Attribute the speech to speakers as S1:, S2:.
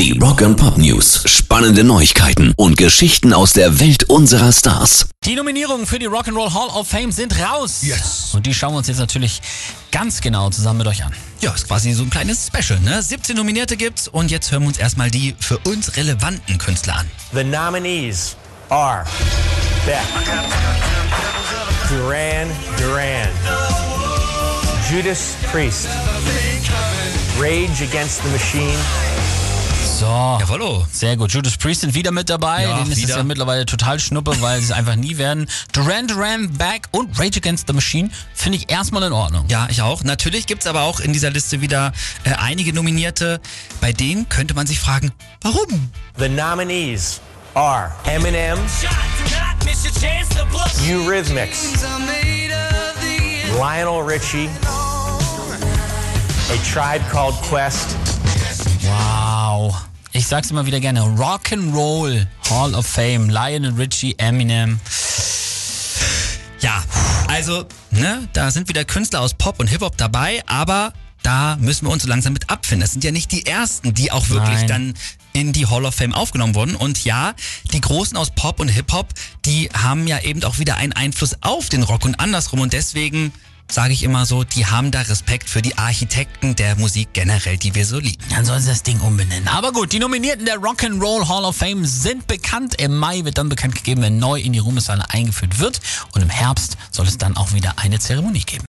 S1: Die Rock and Pop News. Spannende Neuigkeiten und Geschichten aus der Welt unserer Stars.
S2: Die Nominierungen für die Rock'n'Roll Hall of Fame sind raus.
S3: Yes.
S2: Und die schauen wir uns jetzt natürlich ganz genau zusammen mit euch an.
S3: Ja, ist quasi so ein kleines Special, ne? 17 Nominierte gibt's und jetzt hören wir uns erstmal die für uns relevanten Künstler an.
S4: The nominees are Beck, Duran Duran, Judas Priest, Rage Against the Machine,
S2: So.
S3: Jawollo.
S2: Sehr gut. Judas Priest sind wieder mit dabei.
S3: Ja,
S2: Denen ist es ja mittlerweile total schnuppe, weil sie es einfach nie werden. Duran Duran, Back und Rage Against the Machine finde ich erstmal in Ordnung.
S3: Ja, ich auch. Natürlich gibt's aber auch in dieser Liste wieder äh, einige Nominierte. Bei denen könnte man sich fragen, warum?
S4: The nominees are Eminem, Eurythmics, Lionel Richie, A Tribe Called Quest,
S2: sag's immer wieder gerne. Rock'n'Roll Hall of Fame. Lionel Richie, Eminem.
S3: Ja, also, ne, da sind wieder Künstler aus Pop und Hip-Hop dabei, aber da müssen wir uns so langsam mit abfinden. Das sind ja nicht die ersten, die auch wirklich
S2: Nein.
S3: dann in die Hall of Fame aufgenommen wurden. Und ja, die Großen aus Pop und Hip-Hop, die haben ja eben auch wieder einen Einfluss auf den Rock und andersrum. Und deswegen sage ich immer so, die haben da Respekt für die Architekten der Musik generell, die wir so lieben.
S2: Dann sollen sie das Ding umbenennen. Aber gut, die Nominierten der Rock'n'Roll Hall of Fame sind bekannt. Im Mai wird dann bekannt gegeben, wer neu in die Ruhmeshalle eingeführt wird. Und im Herbst soll es dann auch wieder eine Zeremonie geben.